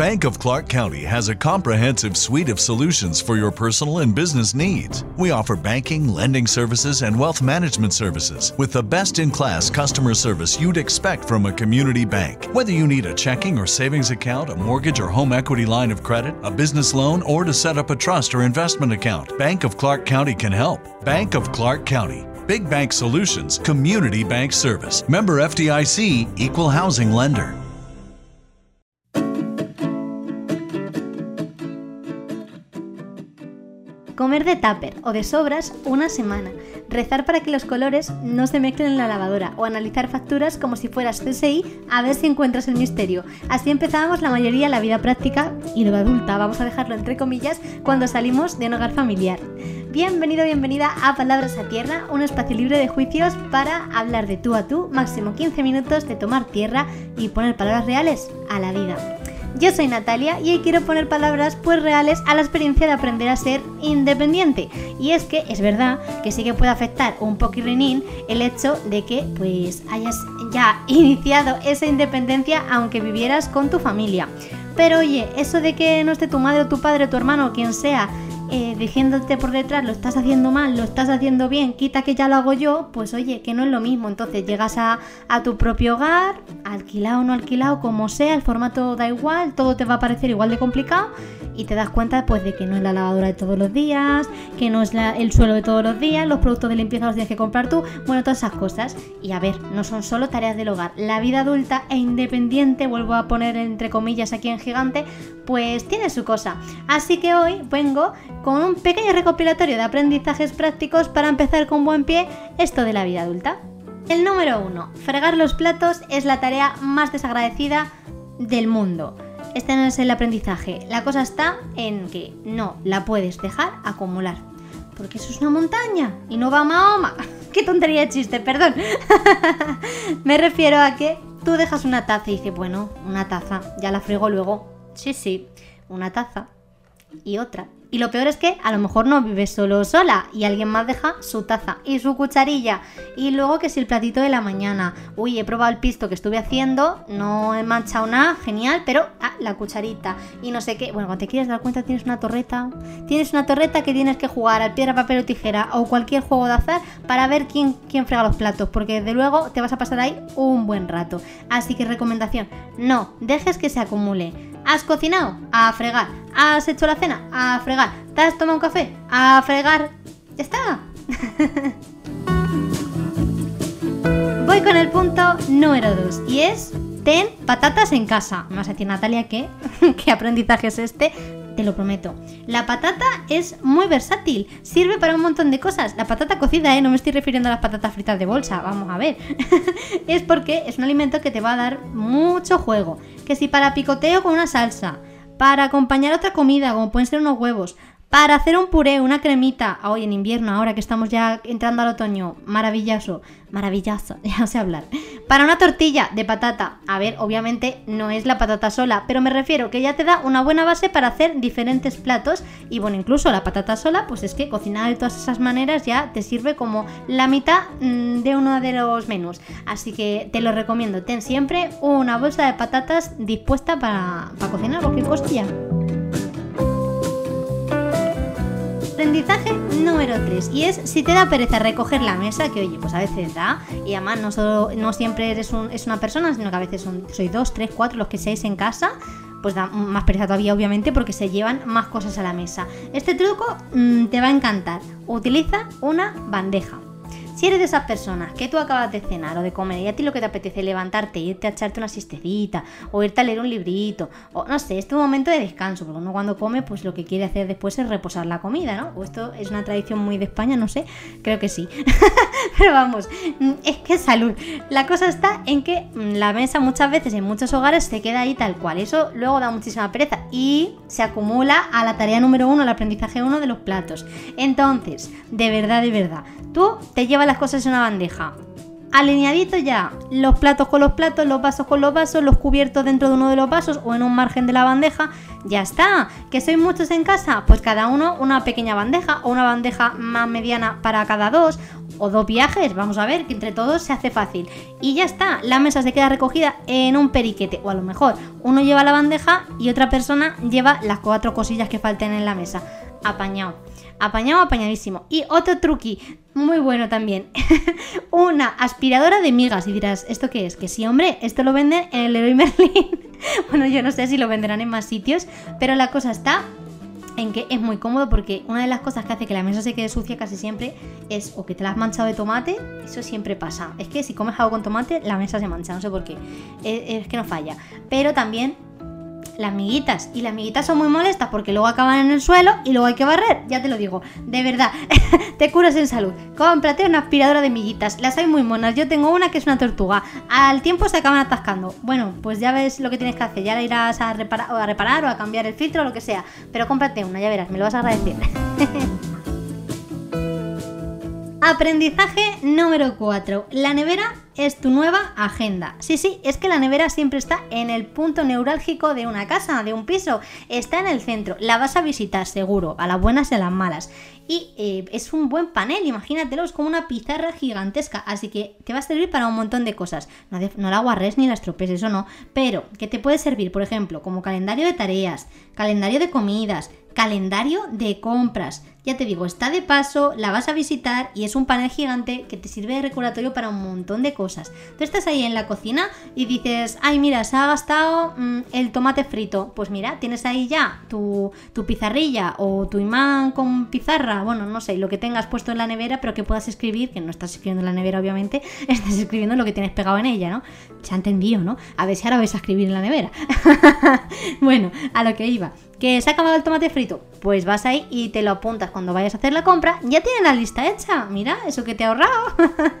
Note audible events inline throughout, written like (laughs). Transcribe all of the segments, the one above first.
Bank of Clark County has a comprehensive suite of solutions for your personal and business needs. We offer banking, lending services, and wealth management services with the best in class customer service you'd expect from a community bank. Whether you need a checking or savings account, a mortgage or home equity line of credit, a business loan, or to set up a trust or investment account, Bank of Clark County can help. Bank of Clark County. Big Bank Solutions, Community Bank Service. Member FDIC, Equal Housing Lender. Comer de tupper o de sobras una semana. Rezar para que los colores no se mezclen en la lavadora o analizar facturas como si fueras CSI a ver si encuentras el misterio. Así empezábamos la mayoría la vida práctica y lo adulta, vamos a dejarlo entre comillas, cuando salimos de un hogar familiar. Bienvenido, bienvenida a Palabras a Tierra, un espacio libre de juicios para hablar de tú a tú, máximo 15 minutos de tomar tierra y poner palabras reales a la vida. Yo soy Natalia y hoy quiero poner palabras pues reales a la experiencia de aprender a ser independiente. Y es que es verdad que sí que puede afectar un poquirrinín el hecho de que pues hayas ya (laughs) iniciado esa independencia aunque vivieras con tu familia. Pero oye, eso de que no esté tu madre o tu padre tu hermano o quien sea eh, diciéndote por detrás lo estás haciendo mal, lo estás haciendo bien, quita que ya lo hago yo, pues oye, que no es lo mismo. Entonces llegas a, a tu propio hogar, alquilado o no alquilado, como sea, el formato da igual, todo te va a parecer igual de complicado y te das cuenta pues de que no es la lavadora de todos los días, que no es el suelo de todos los días, los productos de limpieza los tienes que comprar tú, bueno, todas esas cosas. Y a ver, no son solo tareas del hogar, la vida adulta e independiente, vuelvo a poner entre comillas aquí en gigante, pues tiene su cosa. Así que hoy vengo con un pequeño recopilatorio de aprendizajes prácticos para empezar con buen pie esto de la vida adulta. El número uno, fregar los platos es la tarea más desagradecida del mundo. Este no es el aprendizaje. La cosa está en que no la puedes dejar acumular. Porque eso es una montaña y no va a Mahoma. (laughs) Qué tontería de chiste, perdón. (laughs) Me refiero a que tú dejas una taza y dices, bueno, una taza, ya la frigo luego. Sí, sí, una taza y otra. Y lo peor es que a lo mejor no vives solo o sola y alguien más deja su taza y su cucharilla. Y luego que si el platito de la mañana. Uy, he probado el pisto que estuve haciendo, no he manchado nada, genial, pero ah, la cucharita y no sé qué. Bueno, cuando te quieres dar cuenta tienes una torreta. Tienes una torreta que tienes que jugar al piedra, papel o tijera o cualquier juego de azar para ver quién, quién frega los platos. Porque desde luego te vas a pasar ahí un buen rato. Así que recomendación, no dejes que se acumule. ¿Has cocinado? A fregar. ¿Has hecho la cena? A fregar. ¿Te has tomado un café? A fregar. Ya está. (laughs) Voy con el punto número 2 y es ten patatas en casa. Me vas a decir, Natalia, ¿qué? (laughs) ¿Qué aprendizaje es este? Te lo prometo. La patata es muy versátil, sirve para un montón de cosas. La patata cocida, ¿eh? No me estoy refiriendo a las patatas fritas de bolsa, vamos a ver. (laughs) es porque es un alimento que te va a dar mucho juego. Que si para picoteo con una salsa, para acompañar otra comida, como pueden ser unos huevos, para hacer un puré, una cremita, hoy en invierno, ahora que estamos ya entrando al otoño, maravilloso, maravilloso, ya (laughs) sé hablar. Para una tortilla de patata, a ver, obviamente no es la patata sola, pero me refiero que ya te da una buena base para hacer diferentes platos y bueno, incluso la patata sola, pues es que cocinar de todas esas maneras ya te sirve como la mitad mm, de uno de los menús. Así que te lo recomiendo, ten siempre una bolsa de patatas dispuesta para, para cocinar cualquier cosilla. Aprendizaje número 3 y es si te da pereza recoger la mesa, que oye, pues a veces da, y además no, solo, no siempre eres un- es una persona, sino que a veces son, sois dos, tres, cuatro los que seáis en casa, pues da más pereza todavía obviamente porque se llevan más cosas a la mesa. Este truco mm, te va a encantar. Utiliza una bandeja. Si eres de esas personas que tú acabas de cenar o de comer y a ti lo que te apetece es levantarte, irte a echarte una siestecita o irte a leer un librito o no sé, es un momento de descanso, porque uno cuando come pues lo que quiere hacer después es reposar la comida, ¿no? O esto es una tradición muy de España, no sé, creo que sí. (laughs) Pero vamos, mm, es que salud. La cosa está en que mm, la mesa muchas veces en muchos hogares se queda ahí tal cual. Eso luego da muchísima pereza y se acumula a la tarea número uno, el aprendizaje uno de los platos. Entonces, de verdad, de verdad, tú te llevas las cosas en una bandeja. Alineadito ya, los platos con los platos, los vasos con los vasos, los cubiertos dentro de uno de los vasos o en un margen de la bandeja, ya está. ¿Que sois muchos en casa? Pues cada uno una pequeña bandeja o una bandeja más mediana para cada dos o dos viajes, vamos a ver, que entre todos se hace fácil. Y ya está, la mesa se queda recogida en un periquete, o a lo mejor uno lleva la bandeja y otra persona lleva las cuatro cosillas que falten en la mesa. Apañado. Apañado, apañadísimo. Y otro truqui, muy bueno también. (laughs) Una aspiradora de migas. Y dirás, ¿esto qué es? Que sí, hombre, esto lo venden en el Leroy Merlin. (laughs) bueno, yo no sé si lo venderán en más sitios, pero la cosa está en que es muy cómodo porque una de las cosas que hace que la mesa se quede sucia casi siempre es o que te la has manchado de tomate, eso siempre pasa. Es que si comes algo con tomate, la mesa se mancha, no sé por qué. Es, es que no falla. Pero también las miguitas. Y las miguitas son muy molestas porque luego acaban en el suelo y luego hay que barrer. Ya te lo digo, de verdad, (laughs) te curas en salud. Cómprate una aspiradora de miguitas. Las hay muy monas. Yo tengo una que es una tortuga. Al tiempo se acaban atascando. Bueno, pues ya ves lo que tienes que hacer. Ya la irás a reparar, o a cambiar el filtro o lo que sea. Pero cómprate una, ya verás, me lo vas a agradecer. (laughs) Aprendizaje número 4. La nevera es tu nueva agenda. Sí, sí, es que la nevera siempre está en el punto neurálgico de una casa, de un piso. Está en el centro. La vas a visitar seguro, a las buenas y a las malas. Y eh, es un buen panel, imagínatelo, es como una pizarra gigantesca. Así que te va a servir para un montón de cosas. No, la guarres ni la estropees, eso no. Pero que te puede servir, por ejemplo, como calendario de tareas, calendario de comidas, calendario de compras. Ya te digo, está de paso, la vas a visitar y es un panel gigante que te sirve de recordatorio para un montón de cosas. Tú estás ahí en la cocina y dices, ay mira, se ha gastado mm, el tomate frito. Pues mira, tienes ahí ya tu, tu pizarrilla o tu imán con pizarra, bueno, no sé, lo que tengas puesto en la nevera, pero que puedas escribir, que no estás escribiendo en la nevera obviamente, (laughs) estás escribiendo lo que tienes pegado en ella, ¿no? Se ha entendido, ¿no? A ver si ahora vais a escribir en la nevera. (laughs) bueno, a lo que iba. ¿Que se ha acabado el tomate frito? Pues vas ahí y te lo apuntas cuando vayas a hacer la compra. Ya tienes la lista hecha. Mira, eso que te ha ahorrado.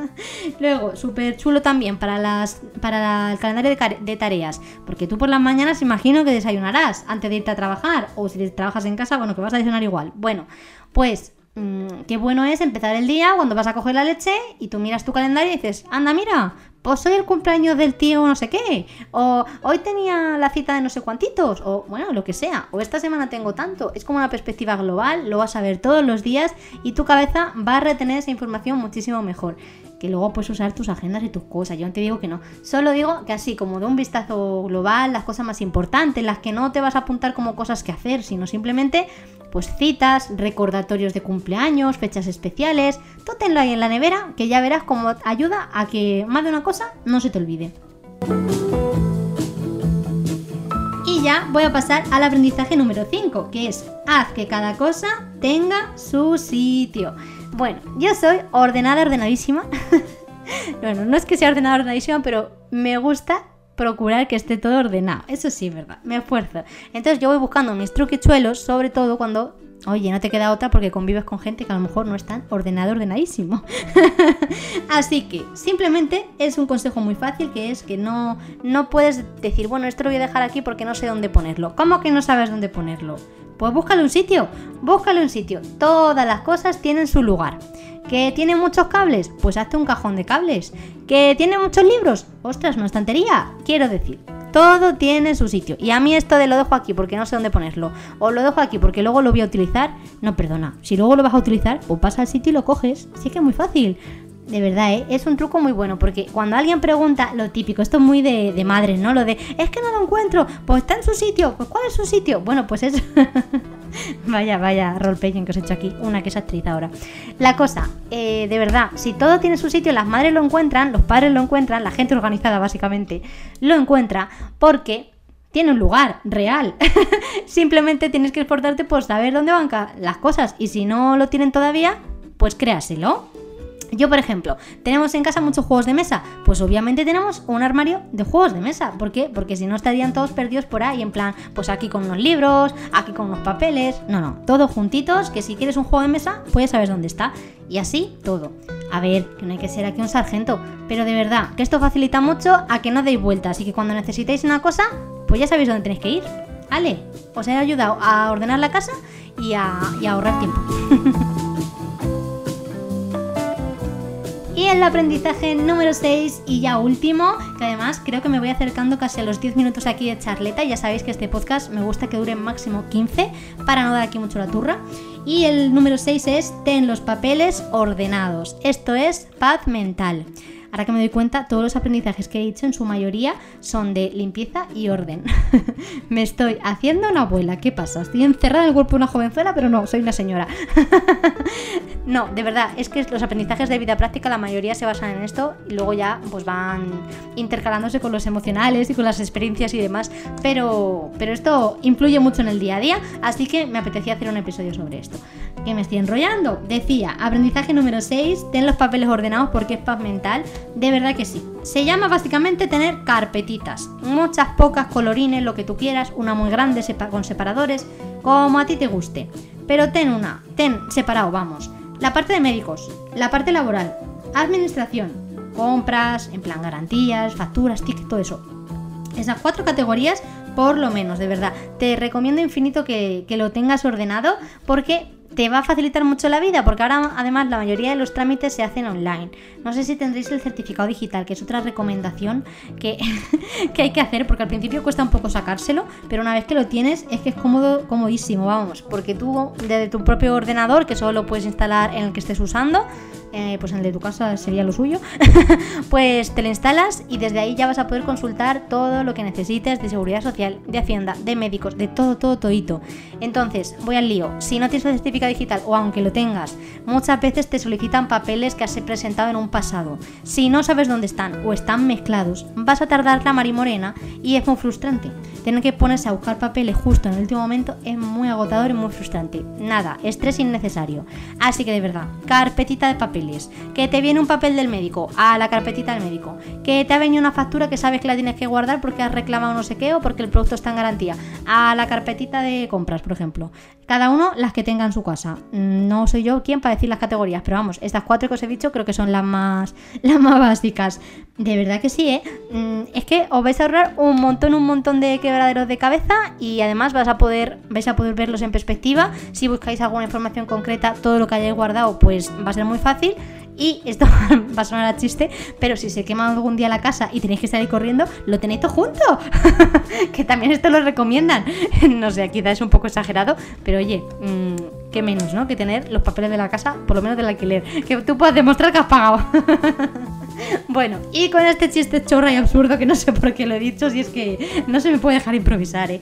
(laughs) Luego, súper chulo también para, las, para el calendario de, tareas. Porque tú por las mañanas imagino que desayunarás antes de irte a trabajar. O si trabajas en casa, bueno, que vas a desayunar igual. Bueno, pues mm, qué bueno es empezar el día cuando vas a coger la leche y tú miras tu calendario y dices, anda, mira, pues hoy el cumpleaños del tío no sé qué, o hoy tenía la cita de no sé cuantitos, o bueno, lo que sea, o esta semana tengo tanto. Es como una perspectiva global, lo vas a ver todos los días y tu cabeza va a retener esa información muchísimo mejor. Que luego puedes usar tus agendas y tus cosas. Yo no te digo que no. Solo digo que así, como de un vistazo global, las cosas más importantes, las que no te vas a apuntar como cosas que hacer, sino simplemente pues citas, recordatorios de cumpleaños, fechas especiales, tú tenlo ahí en la nevera que ya verás cómo ayuda a que más de una cosa no se te olvide. Y ya voy a pasar al aprendizaje número 5, que es haz que cada cosa tenga su sitio. Bueno, yo soy ordenada, ordenadísima. (laughs) bueno, no es que sea ordenada, ordenadísima, pero me gusta procurar que esté todo ordenado. Eso sí, verdad, me esfuerzo. Entonces yo voy buscando mis truquichuelos, sobre todo cuando, oye, no te queda otra porque convives con gente que a lo mejor no es tan ordenado, ordenadísimo. (laughs) Así que simplemente es un consejo muy fácil que es que no, no puedes decir, bueno, esto lo voy a dejar aquí porque no sé dónde ponerlo. ¿Cómo que no sabes dónde ponerlo? Pues búscale un sitio, búscale un sitio. Todas las cosas tienen su lugar. ¿Que tiene muchos cables? Pues hazte un cajón de cables. ¿Que tiene muchos libros? Ostras, una estantería. Quiero decir, todo tiene su sitio. Y a mí esto de lo dejo aquí porque no sé dónde ponerlo. O lo dejo aquí porque luego lo voy a utilizar. No, perdona. Si luego lo vas a utilizar, pues pasa al sitio y lo coges. Sí que es muy fácil. De verdad, ¿eh? es un truco muy bueno porque cuando alguien pregunta lo típico, esto es muy de, de madre, ¿no? Lo de, es que no lo encuentro, pues está en su sitio, pues ¿cuál es su sitio? Bueno, pues eso. (laughs) vaya, vaya roleplaying que os he hecho aquí, una que es actriz ahora. La cosa, eh, de verdad, si todo tiene su sitio, las madres lo encuentran, los padres lo encuentran, la gente organizada básicamente lo encuentra porque tiene un lugar real. (laughs) Simplemente tienes que esforzarte por saber dónde van las cosas y si no lo tienen todavía, pues créaselo. Yo, por ejemplo, ¿tenemos en casa muchos juegos de mesa? Pues obviamente tenemos un armario de juegos de mesa. ¿Por qué? Porque si no estarían todos perdidos por ahí, en plan, pues aquí con unos libros, aquí con unos papeles. No, no, todos juntitos, que si quieres un juego de mesa, pues sabes dónde está. Y así todo. A ver, que no hay que ser aquí un sargento, pero de verdad, que esto facilita mucho a que no deis vueltas y que cuando necesitéis una cosa, pues ya sabéis dónde tenéis que ir. Ale, os he ayudado a ordenar la casa y a, y a ahorrar tiempo. (laughs) Y el aprendizaje número 6 y ya último, que además creo que me voy acercando casi a los 10 minutos aquí de charleta. Ya sabéis que este podcast me gusta que dure máximo 15 para no dar aquí mucho la turra. Y el número 6 es ten los papeles ordenados. Esto es paz mental. Ahora que me doy cuenta, todos los aprendizajes que he dicho en su mayoría son de limpieza y orden. (laughs) me estoy haciendo una abuela. ¿Qué pasa? Estoy encerrada en el cuerpo de una jovenzuela, pero no, soy una señora. (laughs) no, de verdad, es que los aprendizajes de vida práctica, la mayoría se basan en esto y luego ya pues van intercalándose con los emocionales y con las experiencias y demás. Pero, pero esto influye mucho en el día a día, así que me apetecía hacer un episodio sobre esto. Que me estoy enrollando. Decía, aprendizaje número 6, ten los papeles ordenados porque es paz mental. De verdad que sí. Se llama básicamente tener carpetitas. Muchas pocas colorines, lo que tú quieras, una muy grande con separadores, como a ti te guste. Pero ten una, ten separado, vamos. La parte de médicos, la parte laboral, administración, compras, en plan garantías, facturas, tickets, todo eso. Esas cuatro categorías, por lo menos, de verdad. Te recomiendo infinito que, que lo tengas ordenado porque te va a facilitar mucho la vida porque ahora además la mayoría de los trámites se hacen online. No sé si tendréis el certificado digital, que es otra recomendación que, (laughs) que, hay que hacer porque al principio cuesta un poco sacárselo, pero una vez que lo tienes es que es cómodo, comodísimo, vamos, porque tú desde tu propio ordenador, que solo lo puedes instalar en el que estés usando, eh, pues el de tu casa sería lo suyo, (laughs) pues te lo instalas y desde ahí ya vas a poder consultar todo lo que necesites de seguridad social, de hacienda, de médicos, de todo, todo, todito. Entonces, voy al lío. Si no tienes el certificado digital o aunque lo tengas, muchas veces te solicitan papeles que has presentado en un pasado. Si no sabes dónde están o están mezclados, vas a tardar la marimorena y es muy frustrante. Tener que ponerse a buscar papeles justo en el último momento es muy agotador y muy frustrante. Nada, estrés innecesario. Así que de verdad, carpetita de que te viene un papel del médico, a la carpetita del médico, que te ha venido una factura que sabes que la tienes que guardar porque has reclamado no sé qué o porque el producto está en garantía, a la carpetita de compras, por ejemplo. Cada uno las que tenga en su casa. Mm, no soy yo quien para decir las categorías, pero vamos, estas cuatro que os he dicho creo que son las más, (laughs) las más básicas. De verdad que sí, ¿eh? Mm, es que os vais a ahorrar un montón, un montón de quebraderos de cabeza y además vas a poder, vais a poder verlos en perspectiva. Si buscáis alguna información concreta, todo lo que hayáis guardado, pues va a ser muy fácil. Y esto (laughs) va a sonar a chiste, pero si se quema algún día la casa y tenéis que salir corriendo, lo tenéis todo junto. (laughs) que también esto lo recomiendan. (laughs) no sé, quizás es un poco exagerado, pero oye, mm, qué menos, ¿no? Que tener los papeles de la casa, por lo menos del alquiler. Que tú puedas demostrar que has pagado. bueno, y con este chiste chorra y absurdo, que no sé por qué lo he dicho, si es que no se me puede dejar improvisar, ¿eh?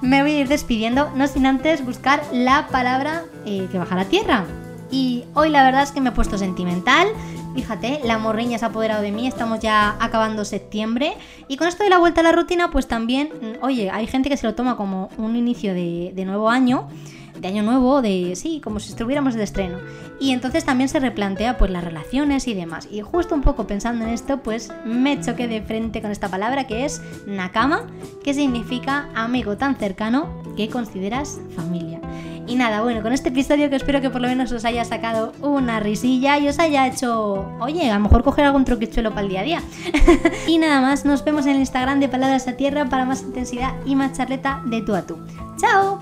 me voy a ir despidiendo, no sin antes buscar la palabra eh, que baja la tierra. Y hoy la verdad es que me he puesto sentimental. Fíjate, la morriña se ha apoderado de mí, estamos ya acabando septiembre. Y con esto de la vuelta a la rutina, pues también, mm, oye, hay gente que se lo toma como un inicio de, nuevo año de año nuevo, de sí, como si estuviéramos de estreno. Y entonces también se replantea pues las relaciones y demás. Y justo un poco pensando en esto, pues me choqué de frente con esta palabra que es nakama, que significa amigo tan cercano que consideras familia. Y nada, bueno, con este episodio que espero que por lo menos os haya sacado una risilla y os haya hecho, oye, a lo mejor coger algún truquichuelo para el día a día. (laughs) y nada más, nos vemos en el Instagram de Palabras a Tierra para más intensidad y más charleta de tú a tú. ¡Chao!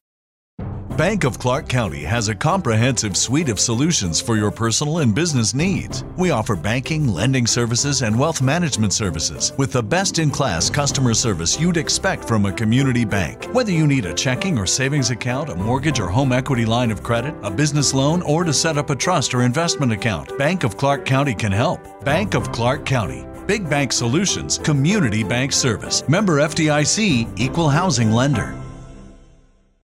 Bank of Clark County has a comprehensive suite of solutions for your personal and business needs. We offer banking, lending services, and wealth management services with the best in class customer service you'd expect from a community bank. Whether you need a checking or savings account, a mortgage or home equity line of credit, a business loan, or to set up a trust or investment account, Bank of Clark County can help. Bank of Clark County. Big Bank Solutions, Community Bank Service. Member FDIC, Equal Housing Lender.